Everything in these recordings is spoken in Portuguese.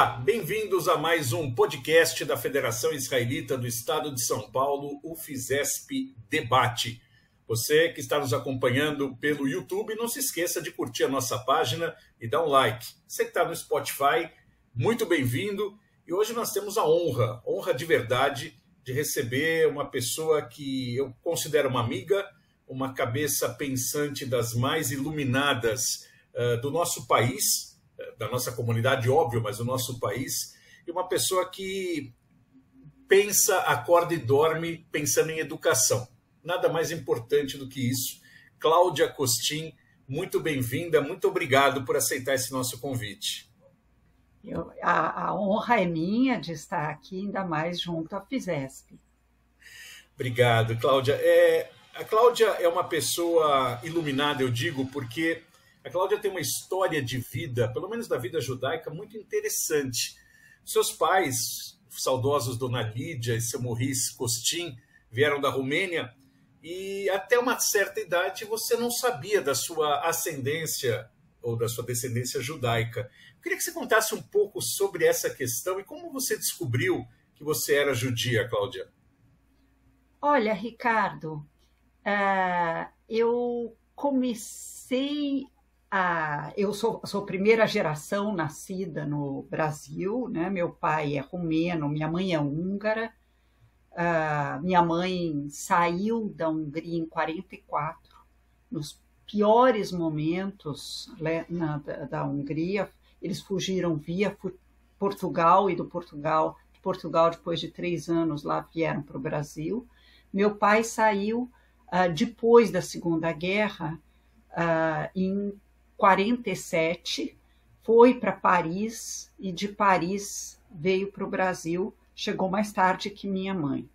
Olá, bem-vindos a mais um podcast da Federação Israelita do Estado de São Paulo, o FISESP Debate. Você que está nos acompanhando pelo YouTube, não se esqueça de curtir a nossa página e dar um like. Você que está no Spotify, muito bem-vindo. E hoje nós temos a honra, honra de verdade, de receber uma pessoa que eu considero uma amiga, uma cabeça pensante das mais iluminadas uh, do nosso país, da nossa comunidade, óbvio, mas do nosso país, e uma pessoa que pensa, acorda e dorme pensando em educação. Nada mais importante do que isso. Cláudia Costin, muito bem-vinda, muito obrigado por aceitar esse nosso convite. Eu, a, a, honra é minha de estar aqui, ainda mais junto à FISESP. Obrigado, Cláudia. É, a Cláudia é uma pessoa iluminada, eu digo, porque a Cláudia tem uma história de vida, pelo menos da vida judaica, muito interessante. Seus pais, saudosos Dona Lídia e seu Maurice Costin, vieram da Romênia e até uma certa idade você não sabia da sua ascendência ou da sua descendência judaica. Eu queria que você contasse um pouco sobre essa questão e como você descobriu que você era judia, Cláudia. Olha, Ricardo, uh, eu comecei ah, eu sou, sou primeira geração nascida no Brasil, né? Meu pai é romeno, minha mãe é húngara. Ah, minha mãe saiu da Hungria em 44, nos piores momentos né, na, da, da, Hungria. Eles fugiram via Portugal e do Portugal, de Portugal depois de três anos lá vieram para o Brasil. Meu pai saiu ah, depois da Segunda Guerra em 47, foi para Paris e de Paris veio para o Brasil. Chegou mais tarde que minha mãe.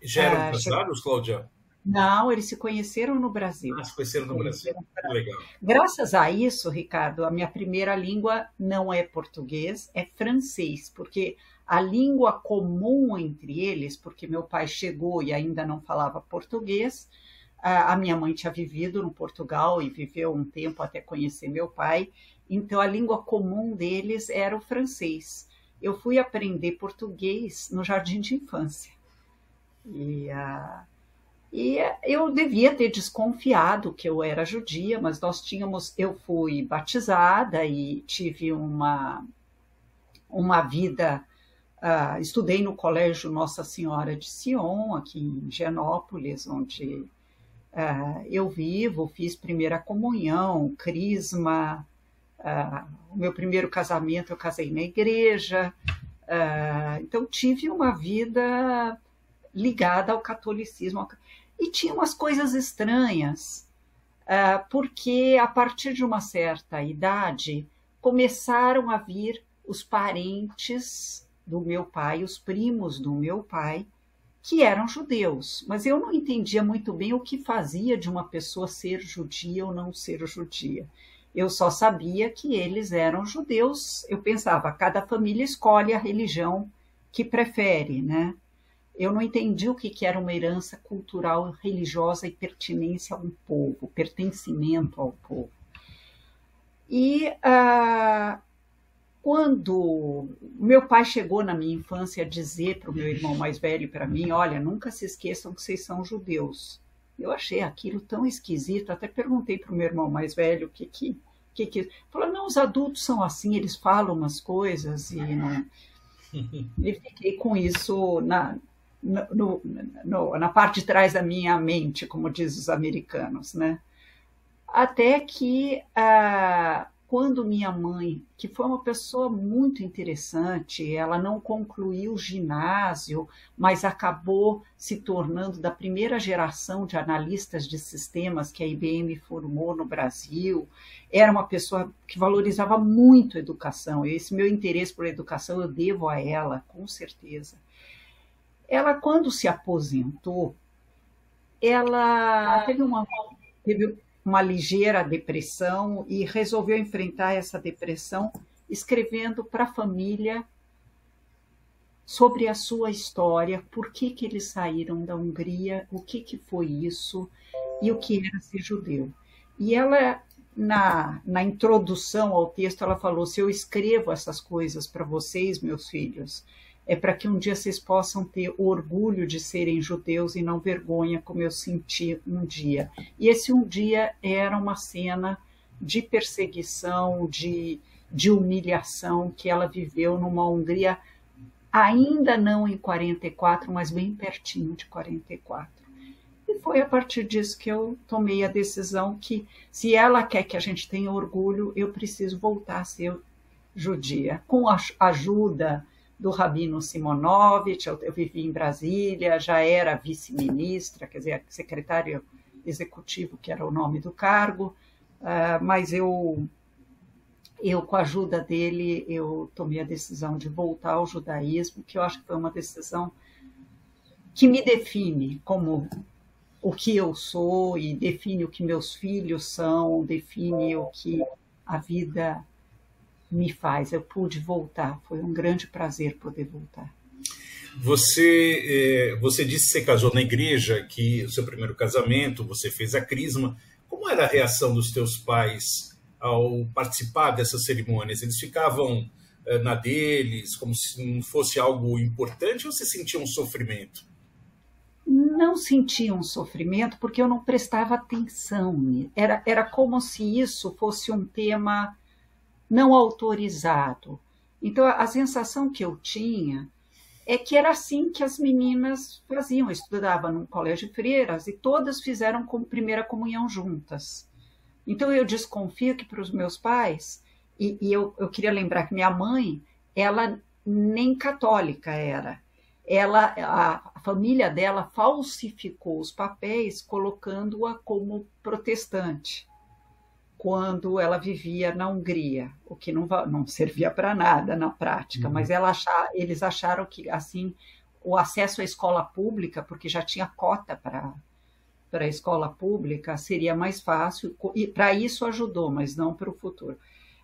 Já eram uh, casados, chegou... Cláudia? Não, eles se conheceram no Brasil. Ah, se conheceram no Brasil. Legal. Graças a isso, Ricardo, a minha primeira língua não é português, é francês, porque a língua comum entre eles, porque meu pai chegou e ainda não falava português, a minha mãe tinha vivido no Portugal e viveu um tempo até conhecer meu pai, então a língua comum deles era o francês. Eu fui aprender português no jardim de infância. E, uh, e eu devia ter desconfiado que eu era judia, mas nós tínhamos, eu fui batizada e tive uma, uma vida Uh, estudei no Colégio Nossa Senhora de Sion, aqui em Genópolis, onde Uh, eu vivo, fiz primeira comunhão, crisma, uh, o meu primeiro casamento eu casei na igreja, uh, então tive uma vida ligada ao catolicismo. E tinha umas coisas estranhas, porque a partir de uma certa idade começaram a vir os parentes do meu pai, os primos do meu pai, que eram judeus, mas eu não entendia muito bem o que fazia de uma pessoa ser judia ou não ser judia. Eu só sabia que eles eram judeus. Eu pensava, cada família escolhe a religião que prefere, né? Eu não entendi o que era uma herança cultural, religiosa e pertinência a um povo, pertencimento ao povo. E uh, quando meu pai chegou na minha infância a dizer para o meu irmão mais velho e para mim, olha, nunca se esqueçam que vocês são judeus. Eu achei aquilo tão esquisito, até perguntei para o meu irmão mais velho o que que que que falou, não, os adultos são assim, eles falam umas coisas e não e fiquei com isso na no, no, na parte de trás da minha mente, como diz os americanos, né? Até que uh, quando minha mãe, que foi uma pessoa muito interessante, ela não concluiu o ginásio, mas acabou se tornando da primeira geração de analistas de sistemas que a IBM formou no Brasil. Era uma pessoa que valorizava muito a educação. Esse meu interesse por educação eu devo a ela, com certeza. Ela, quando se aposentou, ela teve uma teve uma ligeira depressão e resolveu enfrentar essa depressão escrevendo para a família sobre a sua história, por que, que eles saíram da Hungria, o que, que foi isso e o que era ser judeu. E ela na, na introdução ao texto, ela falou: se eu escrevo essas coisas para vocês, meus filhos, é para que um dia vocês possam ter orgulho de serem judeus e não vergonha, como eu senti um dia. E esse um dia era uma cena de perseguição, de, de humilhação que ela viveu numa Hungria, ainda não em 44, mas bem pertinho de 44. E foi a partir disso que eu tomei a decisão que, se ela quer que a gente tenha orgulho, eu preciso voltar a ser judia. Com a ajuda do Rabino Simonovich, eu, eu vivi em Brasília, já era vice-ministra, quer dizer, secretário executivo, que era o nome do cargo, uh, mas eu, eu, com a ajuda dele, eu tomei a decisão de voltar ao judaísmo, que eu acho que foi uma decisão que me define como o que eu sou e define o que meus filhos são, define o que a vida me faz. Eu pude voltar, foi um grande prazer poder voltar. Você, é, você disse que você casou na igreja, que o seu primeiro casamento, você fez a crisma. Como era a reação dos teus pais ao participar dessas cerimônias? Eles ficavam é, na deles, como se não fosse algo importante, ou você sentia um sofrimento? não sentia um sofrimento porque eu não prestava atenção. Era, era como se isso fosse um tema não autorizado. Então, a, a sensação que eu tinha é que era assim que as meninas faziam. Eu estudava num colégio de freiras e todas fizeram primeira comunhão juntas. Então, eu desconfio que para os meus pais, e, e eu, eu queria lembrar que minha mãe, ela nem católica era ela, a, família dela falsificou os papéis colocando-a como protestante quando ela vivia na Hungria, o que não, não servia para nada na prática, uhum. mas achar, eles acharam que assim o acesso à escola pública, porque já tinha cota para para a escola pública, seria mais fácil, e para isso ajudou, mas não para o futuro.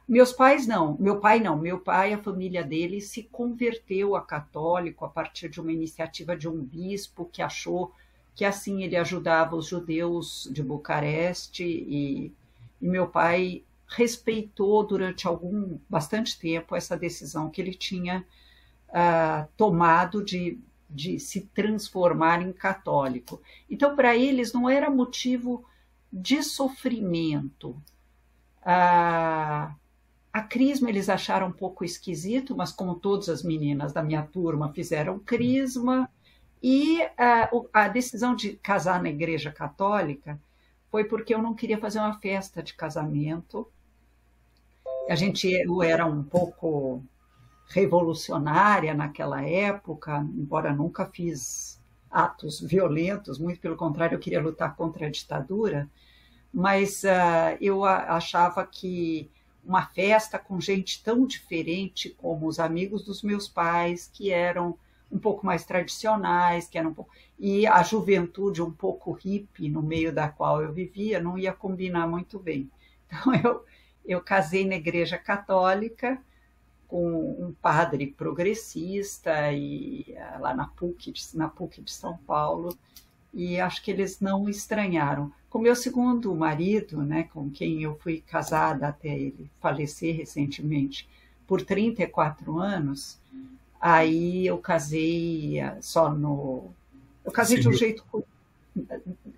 Meus pais não, meu pai não, meu pai, a família dele se converteu a católico a partir de uma iniciativa de um bispo que achou que assim ele ajudava os judeus de Bucareste e, e meu pai respeitou durante algum bastante tempo essa decisão que ele tinha uh, tomado de, de se transformar em católico. Então, para eles não era motivo de sofrimento. Uh, a crisma eles acharam um pouco esquisito, mas como todas as meninas da minha turma fizeram crisma, e a, a decisão de casar na igreja católica foi porque eu não queria fazer uma festa de casamento. A gente eu era um pouco revolucionária naquela época, embora nunca fiz atos violentos, muito pelo contrário, eu queria lutar contra a ditadura, mas uh, eu achava que uma festa com gente tão diferente como os amigos dos meus pais, que eram um pouco mais tradicionais, que eram e a juventude um pouco hippie no meio da qual eu vivia não ia combinar muito bem. Então eu eu casei na igreja católica com um padre progressista e eh, lá na PUC na PUC de São Paulo e acho que eles não estranharam. Com meu segundo marido, né, com quem eu fui casada até ele falecer recentemente, por 34 anos, aí eu casei eh, só no. Eu casei civil. de um jeito.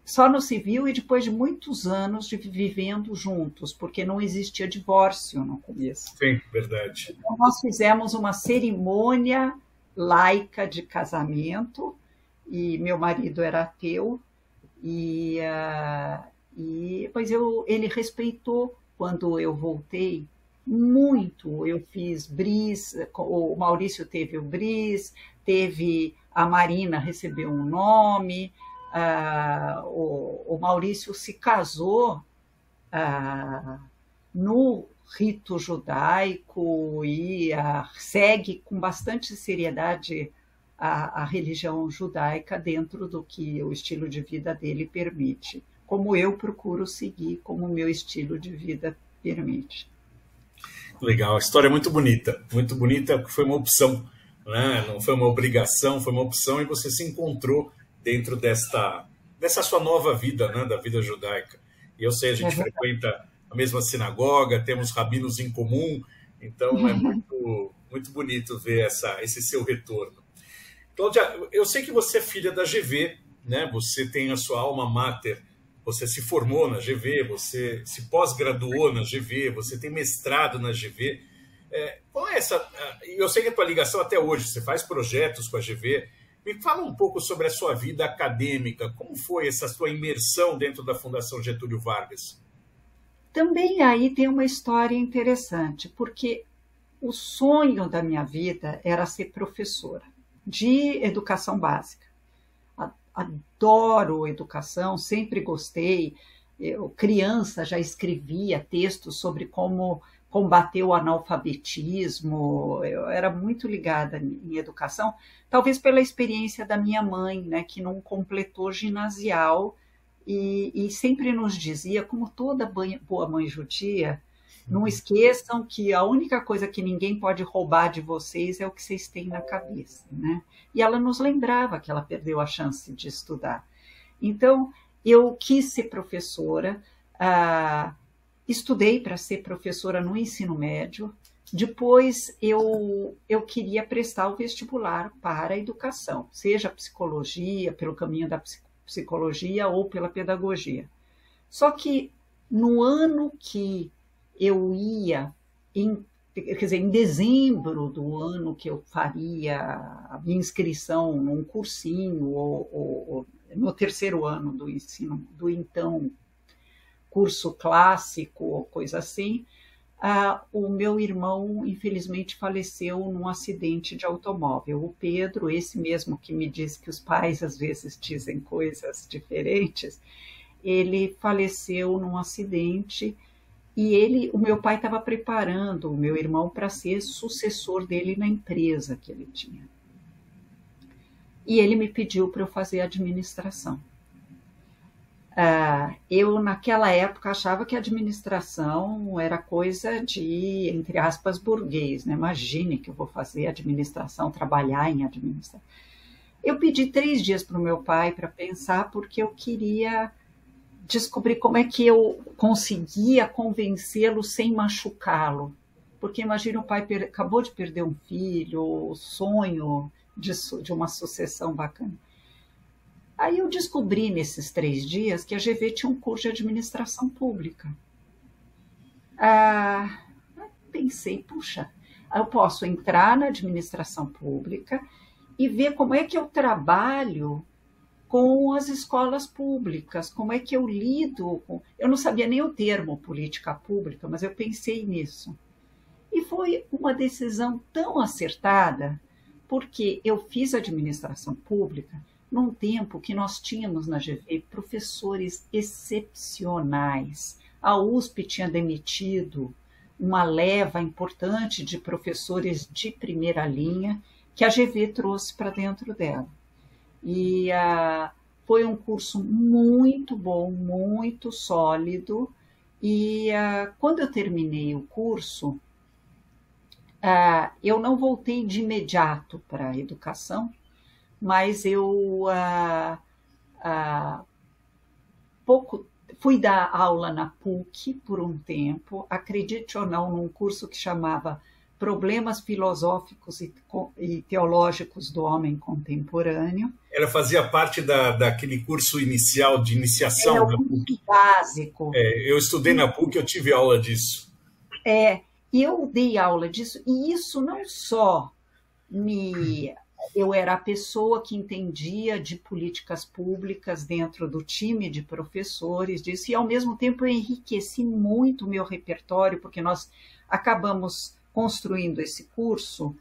Só no civil e depois de muitos anos de vivendo juntos, porque não existia divórcio no começo. Sim, verdade. Então, nós fizemos uma cerimônia laica de casamento, e meu marido era ateu, e, uh, e pois eu, ele respeitou quando eu voltei muito. Eu fiz bris, o Maurício teve o bris, teve a Marina recebeu um nome, uh, o, o, Maurício se casou uh, no rito judaico e uh, segue com bastante seriedade a, a religião judaica dentro do que o estilo de vida dele permite, como eu procuro seguir, como o meu estilo de vida permite. Legal, a história é muito bonita, muito bonita, porque foi uma opção, né? não foi uma obrigação, foi uma opção e você se encontrou dentro desta, dessa sua nova vida, né? da vida judaica. E eu sei, a gente é frequenta a mesma sinagoga, temos rabinos em comum, então é muito, muito bonito ver essa, esse seu retorno. Cláudia, eu sei que você é filha da GV, né? Você tem a sua alma mater, você se formou na GV, você se pós-graduou na GV, você tem mestrado na GV. É, qual é essa? Eu sei que a tua ligação até hoje, você faz projetos com a GV. Me fala um pouco sobre a sua vida acadêmica. Como foi essa sua imersão dentro da Fundação Getúlio Vargas? Também aí tem uma história interessante, porque o sonho da minha vida era ser professora de educação básica. Adoro educação, sempre gostei. Eu, criança, já escrevia textos sobre como combater o analfabetismo. Eu era muito ligada em educação, talvez pela experiência da minha mãe, né, que não completou ginasial e, e sempre nos dizia, como toda boa mãe judia, não esqueçam que a única coisa que ninguém pode roubar de vocês é o que vocês têm na cabeça, né? E ela nos lembrava que ela perdeu a chance de estudar. Então, eu quis ser professora, ah, estudei para ser professora no ensino médio. Depois, eu, eu queria prestar o vestibular para a educação, seja psicologia, pelo caminho da psicologia ou pela pedagogia. Só que no ano que eu ia, em, quer dizer, em dezembro do ano que eu faria a minha inscrição num cursinho, ou, ou, ou no terceiro ano do ensino, do então curso clássico, ou coisa assim, o meu irmão, infelizmente, faleceu num acidente de automóvel. O Pedro, esse mesmo que me diz que os pais às vezes dizem coisas diferentes, ele faleceu num acidente e ele, o meu pai estava preparando o meu irmão para ser sucessor dele na empresa que ele tinha. E ele me pediu para eu fazer administração. Uh, eu, naquela época, achava que administração era coisa de, entre aspas, burguês. Né? Imagine que eu vou fazer administração, trabalhar em administração. Eu pedi três dias para o meu pai para pensar, porque eu queria descobrir como é que eu conseguia convencê-lo sem machucá-lo. Porque imagina o pai acabou de perder um filho, o sonho de, de uma sucessão bacana. Aí eu descobri nesses três dias que a GV tinha um curso de administração pública. Ah, pensei, puxa, eu posso entrar na administração pública e ver como é que eu trabalho com as escolas públicas, como é que eu lido com. Eu não sabia nem o termo política pública, mas eu pensei nisso. E foi uma decisão tão acertada, porque eu fiz administração pública num tempo que nós tínhamos na GV professores excepcionais. A USP tinha demitido uma leva importante de professores de primeira linha que a GV trouxe para dentro dela. E uh, foi um curso muito bom, muito sólido. E uh, quando eu terminei o curso, uh, eu não voltei de imediato para a educação, mas eu pouco fui dar aula na PUC por um tempo, acredite ou não, num curso que chamava problemas filosóficos e, e, teológicos do homem contemporâneo. Ela fazia parte da, daquele curso inicial de iniciação Era o PUC. básico. É, eu estudei na PUC, eu tive aula disso. É, eu dei aula disso, e isso não só me. Eu era a pessoa que entendia de políticas públicas dentro do time de professores disso, e ao mesmo tempo eu enriqueci muito o meu repertório, porque nós acabamos construindo esse curso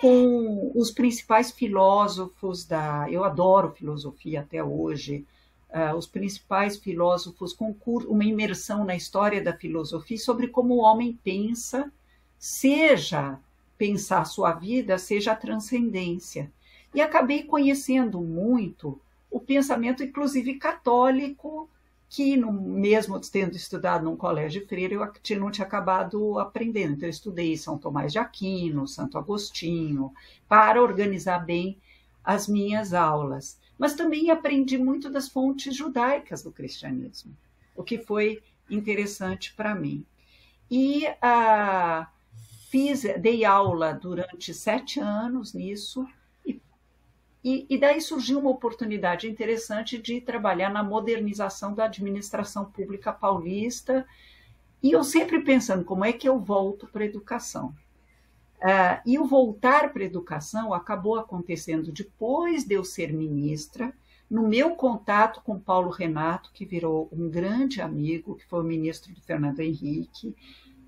com os principais filósofos da. Eu adoro filosofia até hoje. Uh, os principais filósofos com uma imersão na história da filosofia sobre como o homem pensa, seja pensar a sua vida, seja a transcendência. E acabei conhecendo muito o pensamento, inclusive católico, que no, mesmo tendo estudado num colégio freira, eu não tinha acabado aprendendo. Então, eu estudei São Tomás de Aquino, Santo Agostinho, para organizar bem as minhas aulas. Mas também aprendi muito das fontes judaicas do cristianismo, o que foi interessante para mim. E ah, fiz, dei aula durante sete anos nisso, e, e, daí surgiu uma oportunidade interessante de trabalhar na modernização da administração pública paulista. E eu sempre pensando como é que eu volto para a educação. Uh, e o voltar para a educação acabou acontecendo depois de eu ser ministra, no meu contato com Paulo Renato, que virou um grande amigo, que foi o ministro do Fernando Henrique.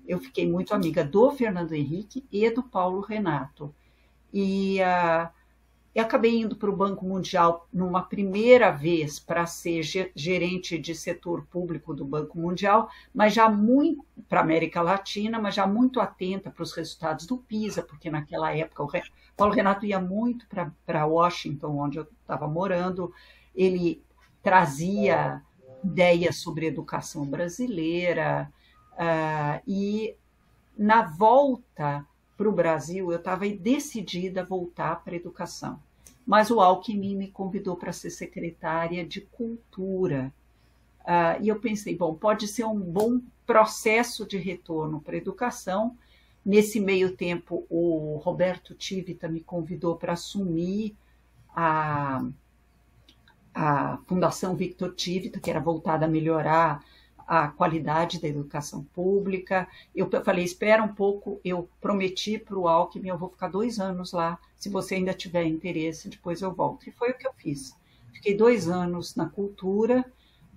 Eu fiquei muito amiga do Fernando Henrique e do Paulo Renato. E uh, eu acabei indo para o Banco Mundial numa primeira vez para ser gerente de setor público do Banco Mundial, mas já muito para a América Latina, mas já muito atenta para os resultados do PISA, porque naquela época o Paulo Renato ia muito para Washington, onde eu estava morando, ele trazia ideias sobre educação brasileira, uh, e na volta para o Brasil, eu estava decidida a voltar para a educação. Mas o Alckmin me convidou para ser secretária de Cultura. Uh, e eu pensei, bom, pode ser um bom processo de retorno para a educação. Nesse meio tempo, o Roberto Tivita me convidou para assumir a, a Fundação Victor Tivita, que era voltada a melhorar a qualidade da educação pública. Eu falei, espera um pouco, eu prometi para o Alckmin, eu vou ficar dois anos lá, se você ainda tiver interesse, depois eu volto. E foi o que eu fiz. Fiquei dois anos na cultura,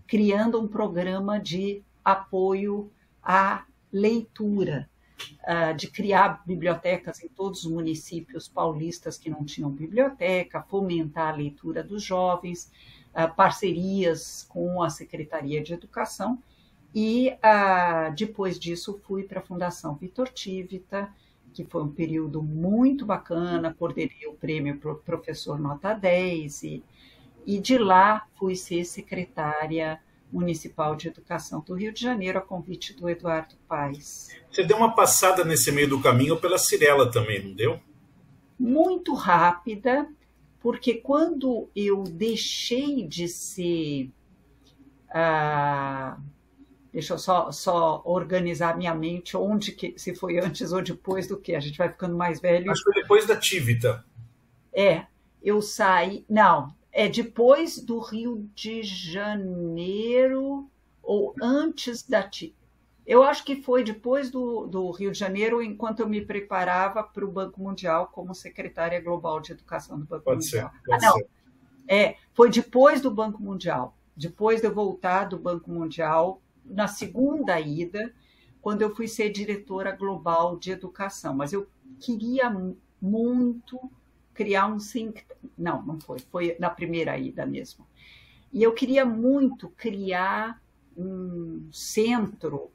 criando um programa de apoio à leitura, ah, de criar bibliotecas em todos os municípios paulistas que não tinham biblioteca, fomentar a leitura dos jovens, ah, parcerias com a Secretaria de Educação e ah, depois disso fui para a Fundação Vitor Tivita, que foi um período muito bacana, coordenei o prêmio pro Professor Nota 10, e, e de lá fui ser secretária municipal de educação do Rio de Janeiro, a convite do Eduardo Paes. Você deu uma passada nesse meio do caminho pela Cirela também, não deu? Muito rápida, porque quando eu deixei de ser. Ah, Deixa eu só, só organizar minha mente onde que se foi antes ou depois do que a gente vai ficando mais velho. Acho que foi depois da Tivita. É, eu saí, não, é depois do Rio de Janeiro ou antes da Tivita. Eu acho que foi depois do, do Rio de Janeiro, enquanto eu me preparava para o Banco Mundial como secretária global de educação do Banco pode Mundial. Ser, pode ah, não, ser. É, foi depois do Banco Mundial. Depois de eu voltar do Banco Mundial, na segunda ida, quando eu fui ser diretora global de educação. Mas eu queria muito criar um think não, não foi, foi na primeira ida mesmo. E eu queria muito criar um centro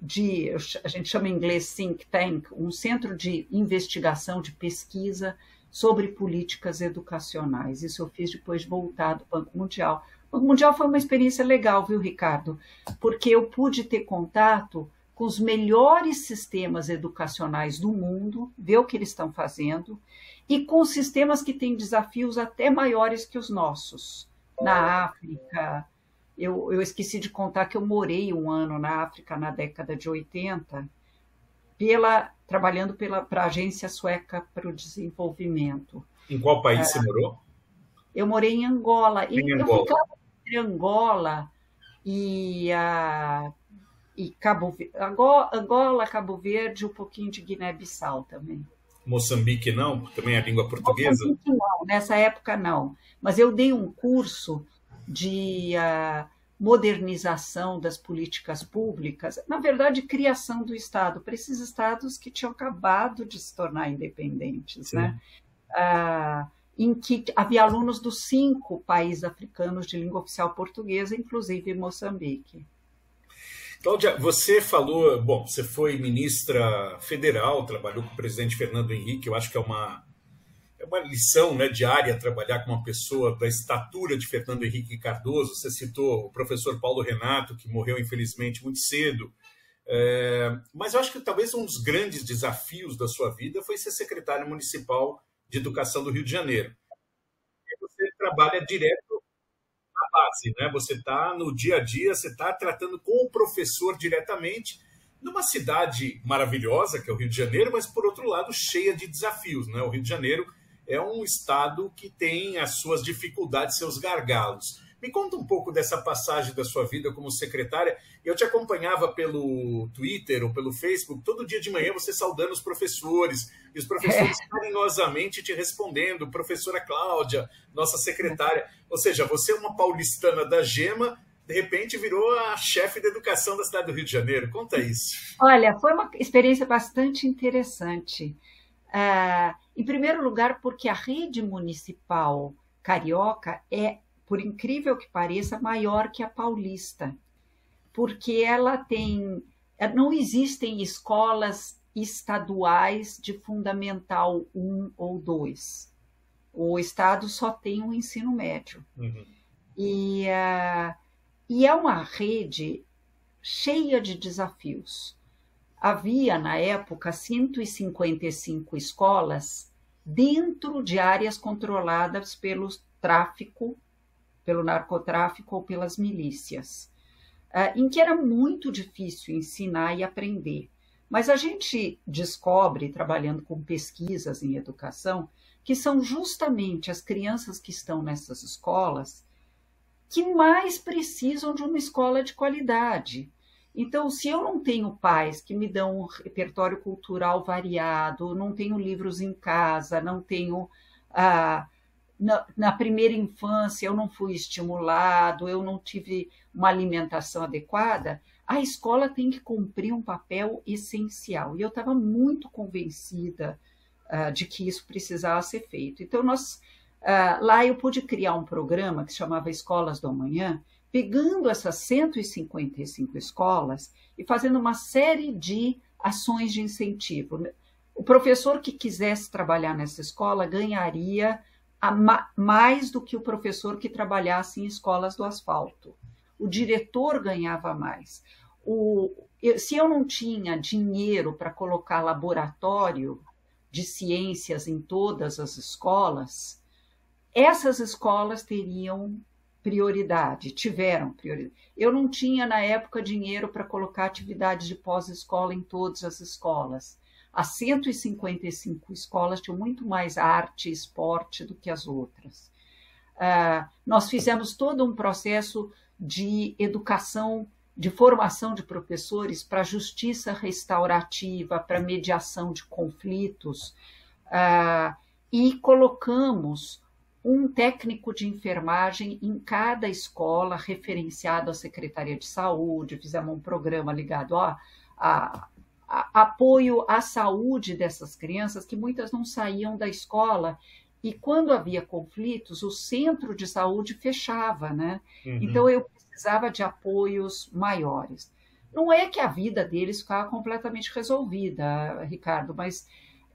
de, a gente chama em inglês think tank, um centro de investigação, de pesquisa sobre políticas educacionais. Isso eu fiz depois de voltar do Banco Mundial, o Mundial foi uma experiência legal, viu, Ricardo? Porque eu pude ter contato com os melhores sistemas educacionais do mundo, ver o que eles estão fazendo, e com sistemas que têm desafios até maiores que os nossos. Na África, eu, eu esqueci de contar que eu morei um ano na África na década de 80, pela, trabalhando para a Agência Sueca para o Desenvolvimento. Em qual país é, você morou? Eu morei em Angola. Em e Angola. eu ficava entre Angola e, a, e Cabo Angola, Angola, Cabo Verde, um pouquinho de Guiné-Bissau também. Moçambique não? Também é língua portuguesa? Moçambique não, nessa época não. Mas eu dei um curso de uh, modernização das políticas públicas, na verdade, criação do Estado, para esses estados que tinham acabado de se tornar independentes. Né? Uh, em que havia alunos dos cinco países africanos de língua oficial portuguesa, inclusive Moçambique. Cláudia, você falou, bom, você foi ministra federal, trabalhou com o presidente Fernando Henrique, eu acho que é uma, é uma lição né, diária trabalhar com uma pessoa da estatura de Fernando Henrique Cardoso. Você citou o professor Paulo Renato, que morreu infelizmente muito cedo. É, mas eu acho que talvez um dos grandes desafios da sua vida foi ser secretário municipal de Educação do Rio de Janeiro. E você trabalha direto na base, né? Você está no dia a dia, você está tratando com o professor diretamente numa cidade maravilhosa, que é o Rio de Janeiro, mas por outro lado cheia de desafios, né? O Rio de Janeiro é um estado que tem as suas dificuldades, seus gargalos. Me conta um pouco dessa passagem da sua vida como secretária. Eu te acompanhava pelo Twitter ou pelo Facebook, todo dia de manhã você saudando os professores, e os professores é. carinhosamente te respondendo, professora Cláudia, nossa secretária. Ou seja, você é uma paulistana da Gema, de repente virou a chefe da educação da cidade do Rio de Janeiro. Conta isso. Olha, foi uma experiência bastante interessante. Uh, em primeiro lugar, porque a rede municipal carioca é por incrível que pareça, maior que a paulista, porque ela tem. Não existem escolas estaduais de fundamental 1 ou 2. O Estado só tem o um ensino médio. Uhum. E, uh, e é uma rede cheia de desafios. Havia, na época, 155 escolas dentro de áreas controladas pelo tráfico pelo narcotráfico ou pelas milícias, uh, em que era muito difícil ensinar e aprender. Mas a gente descobre, trabalhando com pesquisas em educação, que são justamente as crianças que estão nessas escolas que mais precisam de uma escola de qualidade. Então, se eu não tenho pais que me dão um repertório cultural variado, não tenho livros em casa, não tenho ah, na, na, primeira infância eu não fui estimulado, eu não tive uma alimentação adequada, a escola tem que cumprir um papel essencial. E eu estava muito convencida uh, de que isso precisava ser feito. Então, nós, uh, lá eu pude criar um programa que se chamava Escolas do Amanhã, pegando essas 155 escolas e fazendo uma série de ações de incentivo. O professor que quisesse trabalhar nessa escola ganharia mais do que o professor que trabalhasse em escolas do asfalto. O diretor ganhava mais. O, se eu não tinha dinheiro para colocar laboratório de ciências em todas as escolas, essas escolas teriam prioridade, tiveram prioridade. Eu não tinha, na época, dinheiro para colocar atividades de pós-escola em todas as escolas. As 155 escolas tinham muito mais arte e esporte do que as outras. Uh, nós fizemos todo um processo de educação, de formação de professores para justiça restaurativa, para mediação de conflitos, uh, e colocamos um técnico de enfermagem em cada escola, referenciado à Secretaria de Saúde, fizemos um programa ligado a, a apoio à saúde dessas crianças, que muitas não saíam da escola. E quando havia conflitos, o centro de saúde fechava, né? Uhum. Então eu precisava de apoios maiores. Não é que a vida deles ficava completamente resolvida, Ricardo, mas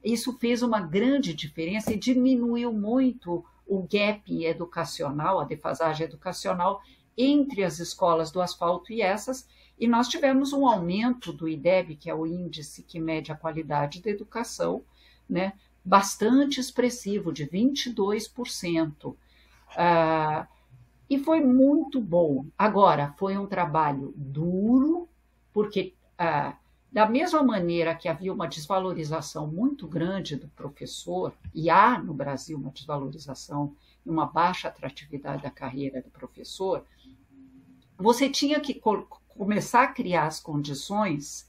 isso fez uma grande diferença e diminuiu muito o gap educacional, a defasagem educacional entre as escolas do asfalto e essas, e nós tivemos um aumento do IDEB, que é o índice que mede a qualidade da educação, né, bastante expressivo, de 22%. Ah, e foi muito bom. Agora, foi um trabalho duro, porque ah, da mesma maneira que havia uma desvalorização muito grande do professor, e há no Brasil uma desvalorização e uma baixa atratividade da carreira do professor, você tinha que começar a criar as condições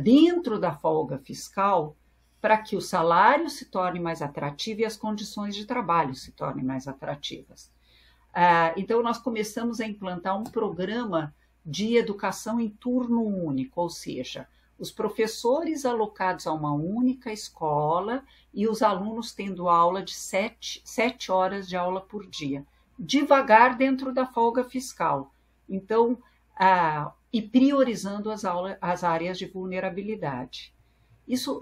dentro da folga fiscal para que o salário se torne mais atrativo e as condições de trabalho se tornem mais atrativas. Ah, então, nós começamos a implantar um programa de educação em turno único, ou seja, os professores alocados a uma única escola e os alunos tendo aula de sete, sete horas de aula por dia, devagar dentro da folga fiscal. Então, ah, e priorizando as, as áreas de vulnerabilidade. Isso,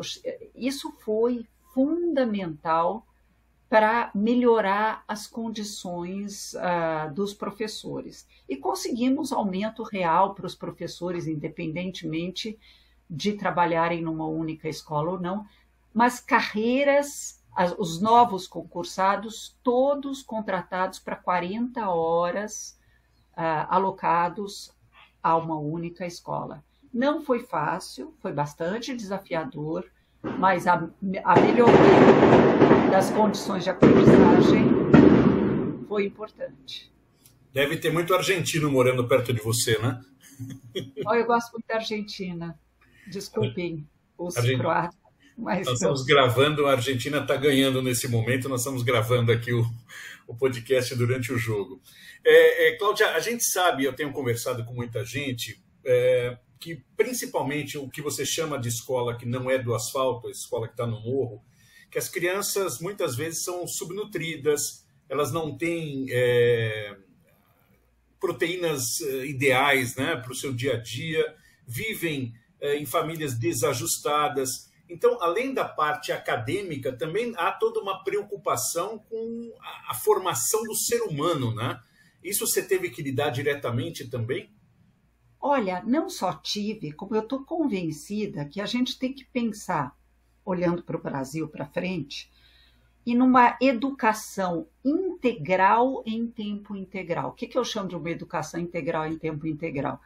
isso foi fundamental para melhorar as condições uh, dos professores. E conseguimos aumento real para os professores, independentemente de trabalharem numa única escola ou não, mas carreiras, as, os novos concursados, todos contratados para 40 horas alocados a uma única escola. Não foi fácil, foi bastante desafiador, mas a, a melhoria das condições de aprendizagem foi importante. Deve ter muito argentino morando perto de você, né? Oh, eu gosto muito da Argentina. Desculpem os Argent... croatas. Mas nós estamos gravando, a Argentina está ganhando nesse momento, nós estamos gravando aqui o, o podcast durante o jogo. É, é, Cláudia, a gente sabe, eu tenho conversado com muita gente, é, que principalmente o que você chama de escola que não é do asfalto, a escola que está no morro, que as crianças muitas vezes são subnutridas, elas não têm é, proteínas é, ideais né, para o seu dia a dia, vivem é, em famílias desajustadas. Então, além da parte acadêmica, também há toda uma preocupação com a, a formação do ser humano, né? Isso você teve que lidar diretamente também? Olha, não só tive, como eu estou convencida que a gente tem que pensar, olhando para o Brasil para frente, e numa educação integral em tempo integral. O que, que eu chamo de uma educação integral em tempo integral?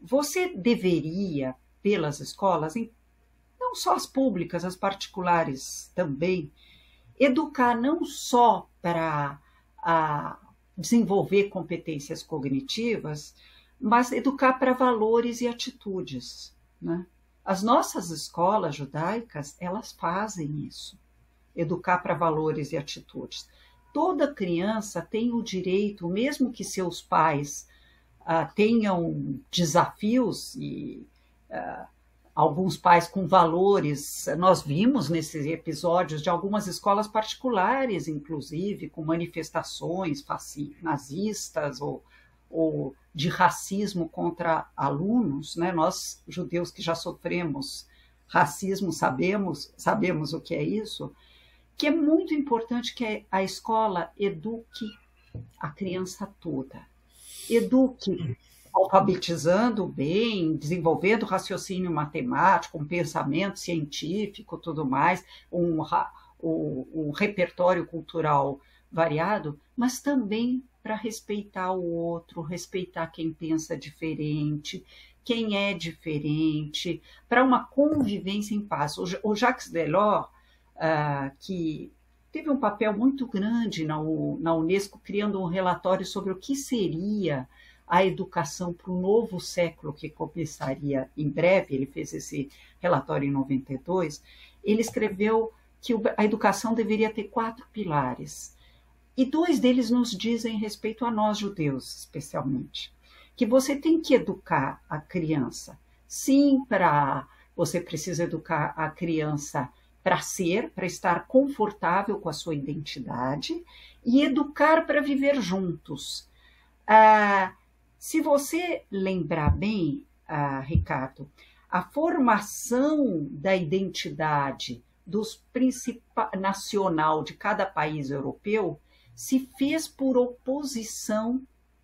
Você deveria, pelas escolas, não só as públicas, as particulares também, educar não só para desenvolver competências cognitivas, mas educar para valores e atitudes. Né? As nossas escolas judaicas, elas fazem isso, educar para valores e atitudes. Toda criança tem o direito, mesmo que seus pais uh, tenham desafios e uh, alguns pais com valores. Nós vimos nesses episódios de algumas escolas particulares, inclusive, com manifestações nazistas ou, ou de racismo contra alunos. Né? Nós, judeus que já sofremos racismo, sabemos, sabemos o que é isso, que é muito importante que a escola eduque a criança toda. Eduque alfabetizando bem, desenvolvendo raciocínio matemático, um pensamento científico, tudo mais, um, um, um repertório cultural variado, mas também para respeitar o outro, respeitar quem pensa diferente, quem é diferente, para uma convivência em paz. O, Jacques Delors, uh, que teve um papel muito grande na, na Unesco, criando um relatório sobre o que seria a educação para o novo século que começaria em breve, ele fez esse relatório em 92, ele escreveu que a educação deveria ter quatro pilares. E dois deles nos dizem respeito a nós judeus, especialmente, que você tem que educar a criança. Sim, para você precisa educar a criança para ser, para estar confortável com a sua identidade e educar para viver juntos. Ah, se você lembrar bem, ah, Ricardo, a formação da identidade dos nacional de cada país europeu se fez por oposição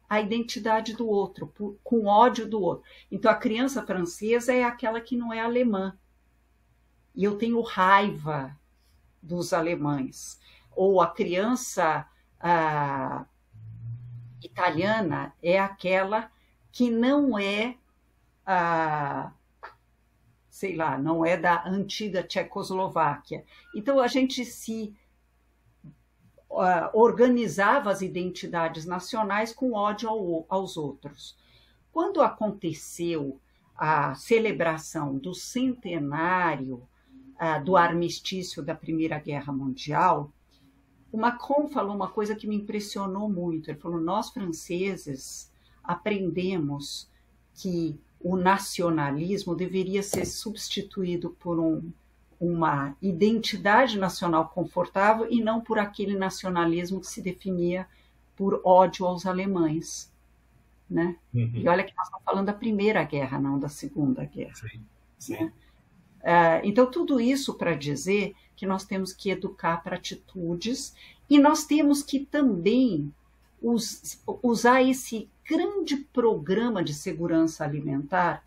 à identidade do outro, por, com ódio do outro. Então, a criança francesa é aquela que não é alemã. E eu tenho raiva dos alemães. Ou a criança ah, italiana é aquela que não é a sei lá, não é da antiga Tchecoslováquia. Então a gente se uh, organizava as identidades nacionais com ódio ao, aos outros. Quando aconteceu a celebração do centenário uh, do armistício da Primeira Guerra Mundial, o Macron falou uma coisa que me impressionou muito. Ele falou: nós franceses aprendemos que o nacionalismo deveria ser substituído por um, uma identidade nacional confortável e não por aquele nacionalismo que se definia por ódio aos alemães. Né? Uhum. E olha que nós estamos falando da Primeira Guerra, não da Segunda Guerra. Sim, sim. Né? Uh, então, tudo isso para dizer que nós temos que educar para atitudes e nós temos que também us, usar esse grande programa de segurança alimentar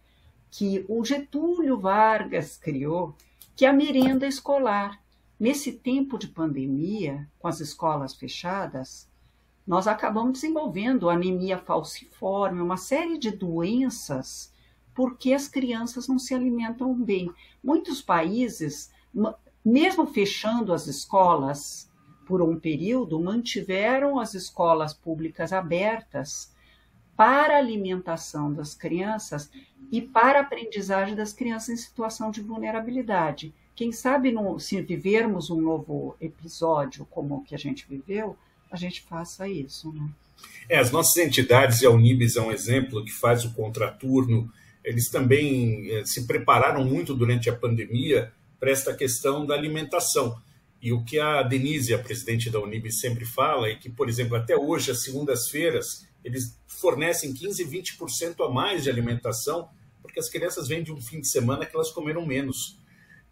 que o Getúlio Vargas criou, que é a merenda escolar. Nesse tempo de pandemia, com as escolas fechadas, nós acabamos desenvolvendo anemia falciforme, uma série de doenças, porque as crianças não se alimentam bem. Muitos países, mesmo fechando as escolas por um período, mantiveram as escolas públicas abertas para a alimentação das crianças e para a aprendizagem das crianças em situação de vulnerabilidade. Quem sabe, no, se vivermos um novo episódio como o que a gente viveu, a gente faça isso. Né? É, as nossas entidades, e a Unibis é um exemplo que faz o contraturno, eles também é, se prepararam muito durante a pandemia para esta questão da alimentação. E o que a Denise, a presidente da Unibis, sempre fala é que, por exemplo, até hoje, às segundas-feiras, eles fornecem 15, 20% a mais de alimentação, porque as crianças vêm de um fim de semana que elas comeram menos.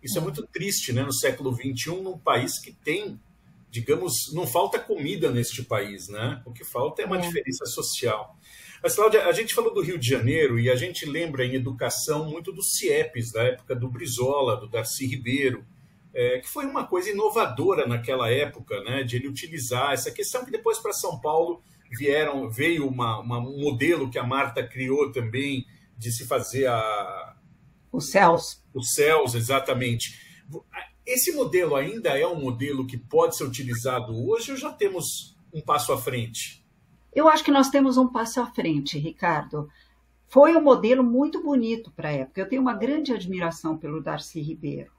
Isso é hum. muito triste, né, no século XXI, num país que tem, digamos, não falta comida neste país, né? O que falta é uma é. diferença social. Mas, Cláudia, a gente falou do Rio de Janeiro e a gente lembra em educação muito dos CIEPs, da época do Brizola, do Darcy Ribeiro, é, que foi uma coisa inovadora naquela época, né, de ele utilizar essa questão que depois para São Paulo vieram veio uma, uma, um modelo que a Marta criou também de se fazer a os céus os céus exatamente. Esse modelo ainda é um modelo que pode ser utilizado hoje ou já temos um passo à frente eu acho que nós temos um passo à frente Ricardo foi um modelo muito bonito para a época eu tenho uma grande admiração pelo Darcy Ribeiro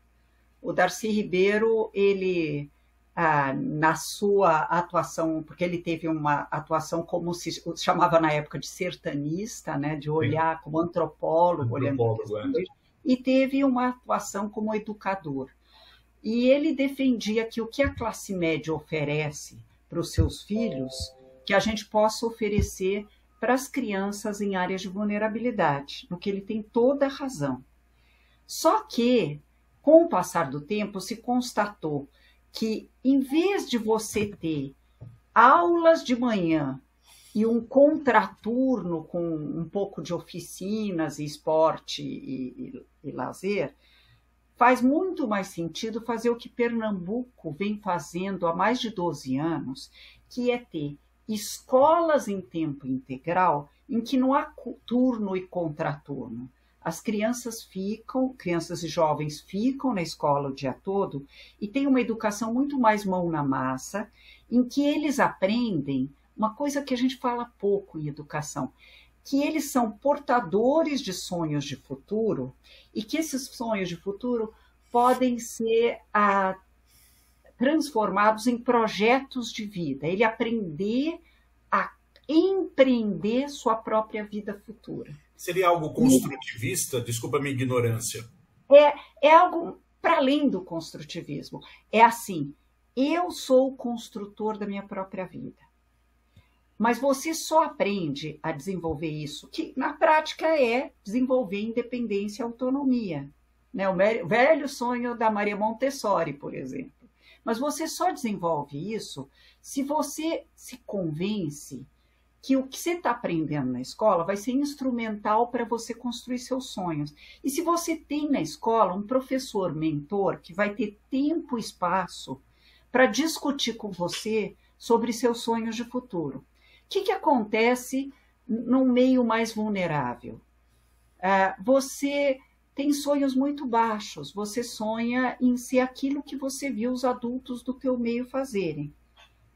o Darcy Ribeiro ele ah, na sua atuação, porque ele teve uma atuação como se chamava na época de sertanista, né, de olhar Sim. como antropólogo, antropólogo olhando é. e teve uma atuação como educador. E ele defendia que o que a classe média oferece para os seus filhos, que a gente possa oferecer para as crianças em áreas de vulnerabilidade, no que ele tem toda a razão. Só que, com o passar do tempo, se constatou que em vez de você ter aulas de manhã e um contraturno com um pouco de oficinas e esporte e, e, e lazer, faz muito mais sentido fazer o que Pernambuco vem fazendo há mais de 12 anos, que é ter escolas em tempo integral em que não há turno e contraturno. As crianças ficam, crianças e jovens ficam na escola o dia todo e têm uma educação muito mais mão na massa, em que eles aprendem uma coisa que a gente fala pouco em educação, que eles são portadores de sonhos de futuro e que esses sonhos de futuro podem ser ah, transformados em projetos de vida. Ele aprender a empreender sua própria vida futura. Seria algo construtivista? Desculpa a minha ignorância. É, é algo para além do construtivismo. É assim: eu sou o construtor da minha própria vida. Mas você só aprende a desenvolver isso, que na prática é desenvolver independência e autonomia. Né? O velho sonho da Maria Montessori, por exemplo. Mas você só desenvolve isso se você se convence que o que você está aprendendo na escola vai ser instrumental para você construir seus sonhos. E se você tem na escola um professor mentor que vai ter tempo e espaço para discutir com você sobre seus sonhos de futuro. O que, que acontece num meio mais vulnerável? Uh, você tem sonhos muito baixos, você sonha em ser aquilo que você viu os adultos do teu meio fazerem.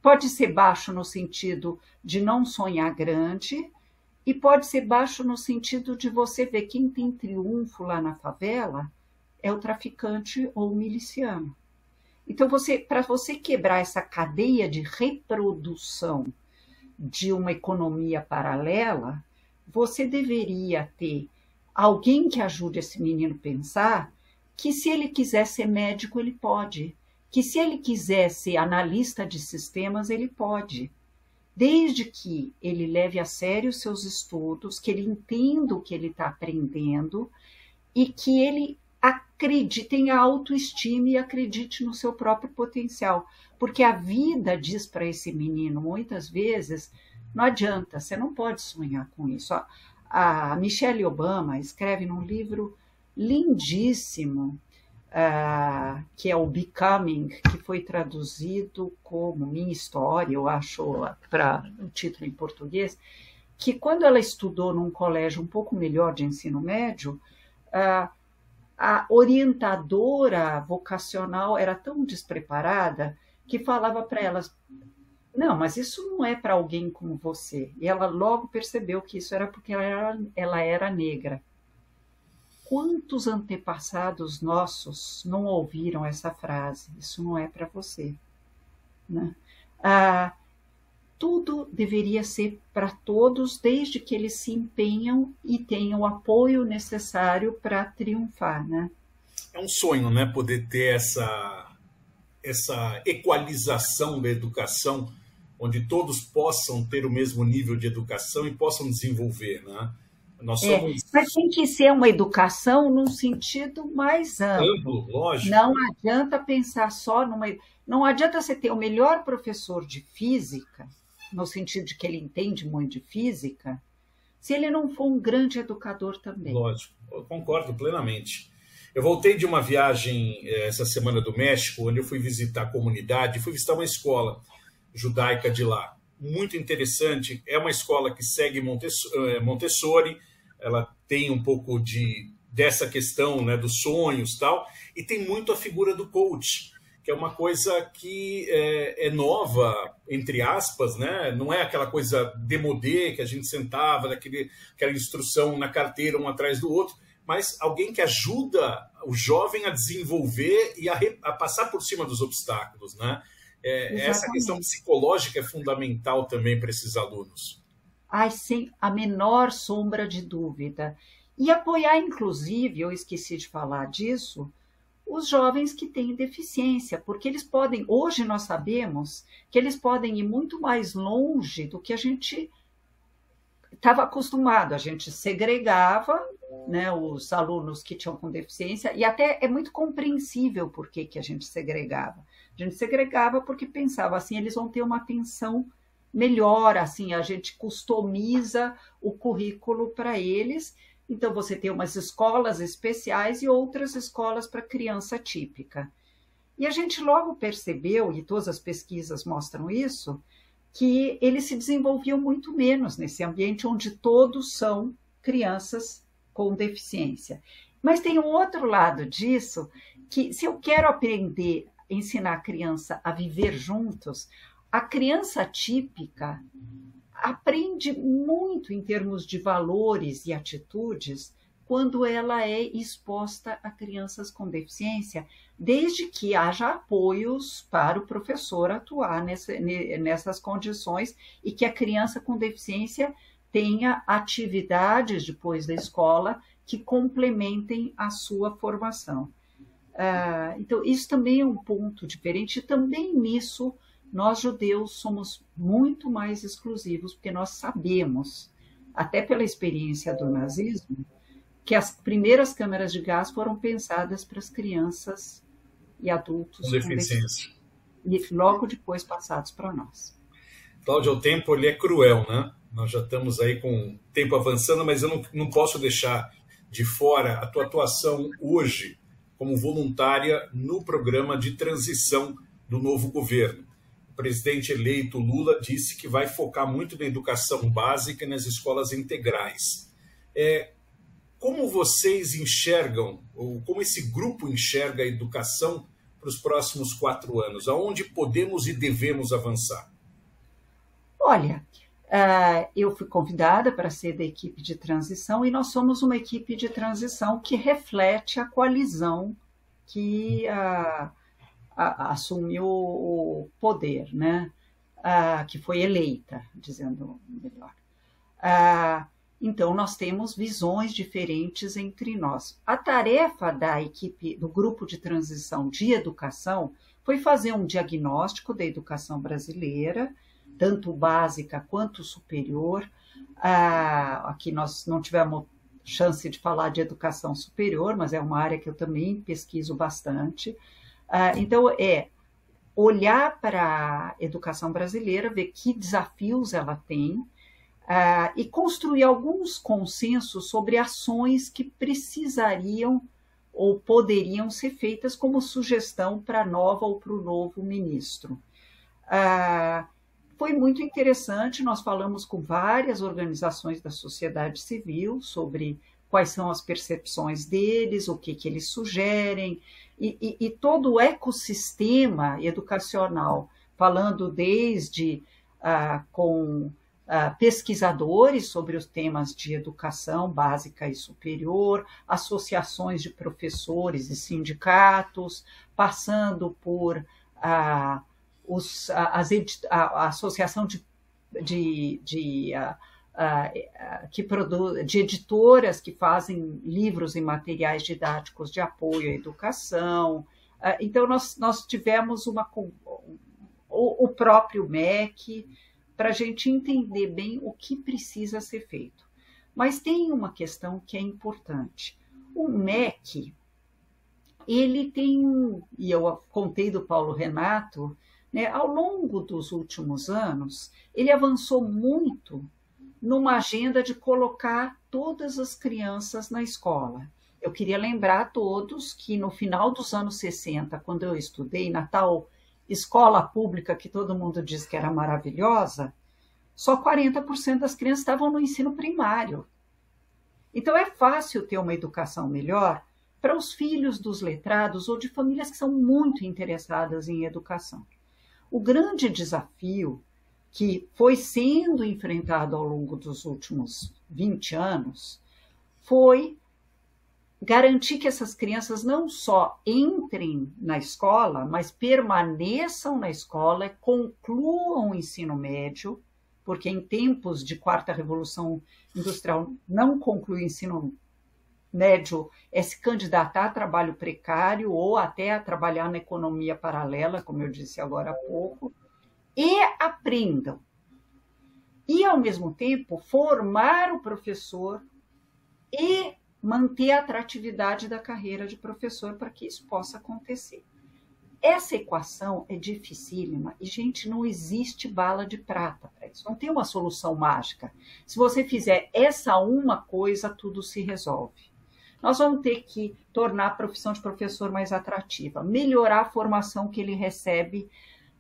Pode ser baixo no sentido de não sonhar grande, e pode ser baixo no sentido de você ver quem tem triunfo lá na favela é o traficante ou o miliciano. Então, você, para você quebrar essa cadeia de reprodução de uma economia paralela, você deveria ter alguém que ajude esse menino a pensar que se ele quiser ser médico, ele pode que se ele quiser ser analista de sistemas, ele pode, desde que ele leve a sério seus estudos, que ele entenda o que ele está aprendendo e que ele acredite, tenha autoestima e acredite no seu próprio potencial. Porque a vida diz para esse menino, muitas vezes, não adianta, você não pode sonhar com isso. A Michelle Obama escreve num livro lindíssimo uh, que é o Becoming, que foi traduzido como Minha História, eu acho, para o título em português, que quando ela estudou num colégio um pouco melhor de ensino médio, uh, a orientadora vocacional era tão despreparada que falava para elas: não, mas isso não é para alguém como você. E ela logo percebeu que isso era porque ela era, ela era negra. Quantos antepassados nossos não ouviram essa frase? Isso não é para você. Né? Ah, tudo deveria ser para todos, desde que eles se empenham e tenham o apoio necessário para triunfar, né? É um sonho, né, poder ter essa essa equalização da educação, onde todos possam ter o mesmo nível de educação e possam desenvolver, né? Nós é, somos... É, mas tem que ser uma educação num sentido mais amplo. amplo lógico. Não adianta pensar só numa. Não adianta você ter o melhor professor de física no sentido de que ele entende muito de física, se ele não for um grande educador também. Lógico, eu concordo plenamente. Eu voltei de uma viagem eh, essa semana do México, onde eu fui visitar a comunidade, fui visitar uma escola judaica de lá. Muito interessante, é uma escola que segue eh, Montessori, ela tem um pouco de dessa questão né, dos sonhos tal, e tem muito a figura do coach que é uma coisa que é, é, nova, entre aspas, né? não é aquela coisa demodê que a gente sentava, daquele, aquela instrução na carteira um atrás do outro, mas alguém que ajuda o jovem a desenvolver e a, a passar por cima dos obstáculos. Né? É, essa questão psicológica é fundamental também para esses alunos. Ai, sem a menor sombra de dúvida. E apoiar, inclusive, eu esqueci de falar disso, os jovens que têm deficiência, porque eles podem, hoje nós sabemos que eles podem ir muito mais longe do que a gente estava acostumado. A gente segregava né, os alunos que tinham com deficiência, e até é muito compreensível por que, que a gente segregava. A gente segregava porque pensava assim, eles vão ter uma atenção melhor, assim, a gente customiza o currículo para eles então, você tem umas escolas especiais e outras escolas para criança típica. E a gente logo percebeu, e todas as pesquisas mostram isso, que eles se desenvolviam muito menos nesse ambiente onde todos são crianças com deficiência. Mas tem um outro lado disso, que se eu quero aprender, ensinar a criança a viver juntos, a criança típica aprende muito em termos de valores e atitudes quando ela é exposta a crianças com deficiência, desde que haja apoios para o professor atuar nessa, nessas condições e que a criança com deficiência tenha atividades depois da escola que complementem a sua formação. Uh, então, isso também é um ponto diferente, e também nisso nós judeus somos muito mais exclusivos, porque nós sabemos, até pela experiência do nazismo, que as primeiras câmeras de gás foram pensadas para as crianças e adultos com deficiência. E logo depois passados para nós. Cláudio, o tempo ele é cruel, né? Nós já estamos aí com o tempo avançando, mas eu não, não posso deixar de fora a tua atuação hoje como voluntária no programa de transição do novo governo presidente eleito Lula disse que vai focar muito na educação básica e nas escolas integrais. É, como vocês enxergam, ou como esse grupo enxerga a educação para os próximos quatro anos? Aonde podemos e devemos avançar? Olha, eu fui convidada para ser da equipe de transição e nós somos uma equipe de transição que reflete a coalizão que uh, assumiu o poder, né? Ah, que foi eleita, dizendo melhor. Ah, então, nós temos visões diferentes entre nós. A tarefa da equipe, do grupo de transição de educação, foi fazer um diagnóstico da educação brasileira, tanto básica quanto superior. Ah, aqui nós não tivemos chance de falar de educação superior, mas é uma área que eu também pesquiso bastante. Ah, então, é olhar para a educação brasileira, ver que desafios ela tem uh, e construir alguns consensos sobre ações que precisariam ou poderiam ser feitas como sugestão para a nova ou para o novo ministro. Ah, foi muito interessante, nós falamos com várias organizações da sociedade civil sobre quais são as percepções deles, o que, que eles sugerem, e, e, e todo o ecossistema educacional, falando desde ah, com ah, pesquisadores sobre os temas de educação básica e superior, associações de professores e sindicatos, passando por ah, os, as, a, a, associação de, de, de que de editoras que fazem livros e materiais didáticos de apoio à educação. Então, nós, nós tivemos uma, o, o próprio MEC, para a gente entender bem o que precisa ser feito. Mas tem uma questão que é importante. O MEC, ele tem e eu contei do Paulo Renato, né, ao longo dos últimos anos, ele avançou muito numa agenda de colocar todas as crianças na escola. Eu queria lembrar a todos que no final dos anos 60, quando eu estudei na tal escola pública que todo mundo diz que era maravilhosa, só 40% das crianças estavam no ensino primário. Então é fácil ter uma educação melhor para os filhos dos letrados ou de famílias que são muito interessadas em educação. O grande desafio que foi sendo enfrentado ao longo dos últimos 20 anos foi garantir que essas crianças não só entrem na escola, mas permaneçam na escola, concluam o ensino médio, porque em tempos de quarta revolução industrial não concluir o ensino médio é se candidatar a trabalho precário ou até a trabalhar na economia paralela, como eu disse agora há pouco, e aprendam. E, ao mesmo tempo, formar o professor e manter a atratividade da carreira de professor para que isso possa acontecer. Essa equação é dificílima e, gente, não existe bala de prata para isso. Não tem uma solução mágica. Se você fizer essa uma coisa, tudo se resolve. Nós vamos ter que tornar a profissão de professor mais atrativa, melhorar a formação que ele recebe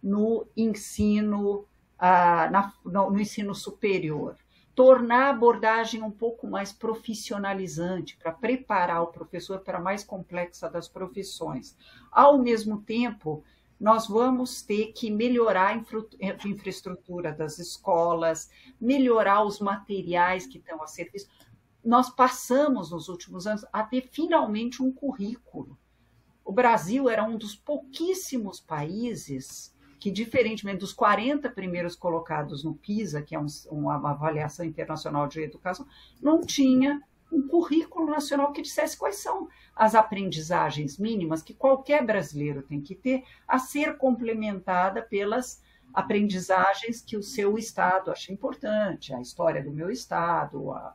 no ensino, ah, na, no, no ensino superior, tornar a abordagem um pouco mais profissionalizante, para preparar o professor para a mais complexa das profissões. Ao mesmo tempo, nós vamos ter que melhorar a infraestrutura das escolas, melhorar os materiais que estão a serviço. Nós passamos nos últimos anos a ter finalmente um currículo. O Brasil era um dos pouquíssimos países que, diferentemente dos 40 primeiros colocados no PISA, que é um, uma avaliação internacional de educação, não tinha um currículo nacional que dissesse quais são as aprendizagens mínimas que qualquer brasileiro tem que ter a ser complementada pelas aprendizagens que o seu estado acha importante, a história do meu estado, a,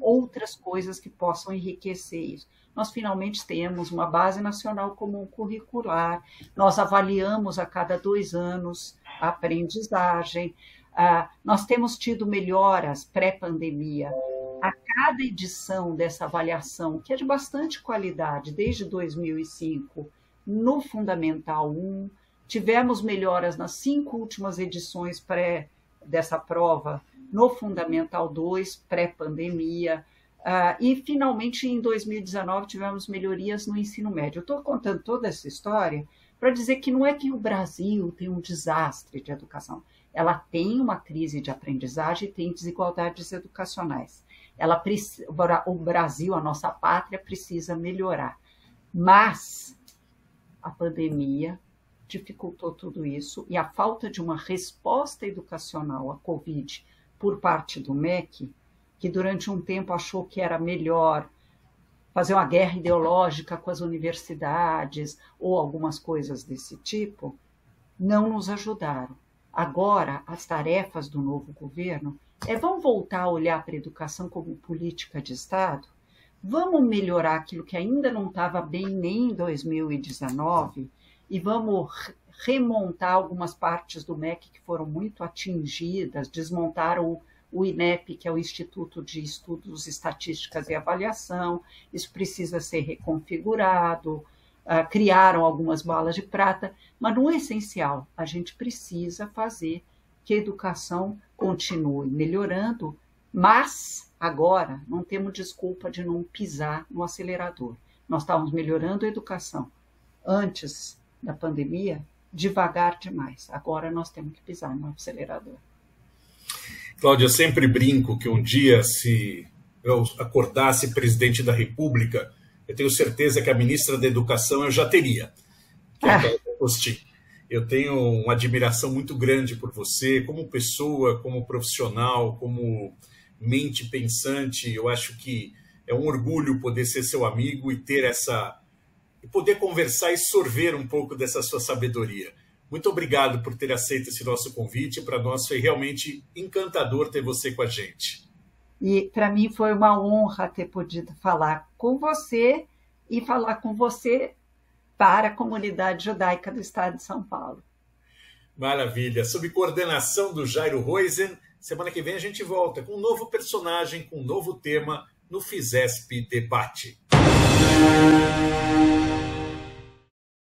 outras coisas que possam enriquecer isso. Nós finalmente temos uma base nacional comum curricular, nós avaliamos a cada dois anos a aprendizagem, ah, nós temos tido melhoras pré-pandemia. A cada edição dessa avaliação, que é de bastante qualidade, desde 2005, no Fundamental 1, tivemos melhoras nas cinco últimas edições pré dessa prova, no Fundamental 2, pré-pandemia, Uh, e, finalmente, em 2019, tivemos melhorias no ensino médio. Estou contando toda essa história para dizer que não é que o Brasil tem um desastre de educação. Ela tem uma crise de aprendizagem e tem desigualdades educacionais. Ela, o Brasil, a nossa pátria, precisa melhorar. Mas a pandemia dificultou tudo isso e a falta de uma resposta educacional à Covid por parte do MEC que durante um tempo achou que era melhor fazer uma guerra ideológica com as universidades ou algumas coisas desse tipo, não nos ajudaram. Agora, as tarefas do novo governo é vamos voltar a olhar para a educação como política de Estado, vamos melhorar aquilo que ainda não estava bem nem em 2019 e vamos remontar algumas partes do MEC que foram muito atingidas, desmontar o INEP, que é o Instituto de Estudos, Estatísticas e Avaliação, isso precisa ser reconfigurado, uh, criaram algumas balas de prata, mas no essencial, a gente precisa fazer que a educação continue melhorando, mas agora não temos desculpa de não pisar no acelerador. Nós estávamos melhorando a educação antes da pandemia devagar demais. Agora nós temos que pisar no acelerador. Cláudia, eu sempre brinco que um dia, se eu acordasse presidente da República, eu tenho certeza que a ministra da Educação eu já teria, que é a ah. Eu tenho uma admiração muito grande por você, como pessoa, como profissional, como mente pensante. Eu acho que é um orgulho poder ser seu amigo e ter essa. E poder conversar e sorver um pouco dessa sua sabedoria. Muito obrigado por ter aceito esse nosso convite. Para nós foi realmente encantador ter você com a gente. E para mim foi uma honra ter podido falar com você e falar com você para a comunidade judaica do estado de São Paulo. Maravilha. Sob coordenação do Jairo Roisen, semana que vem a gente volta com um novo personagem, com um novo tema no Fizesp Debate.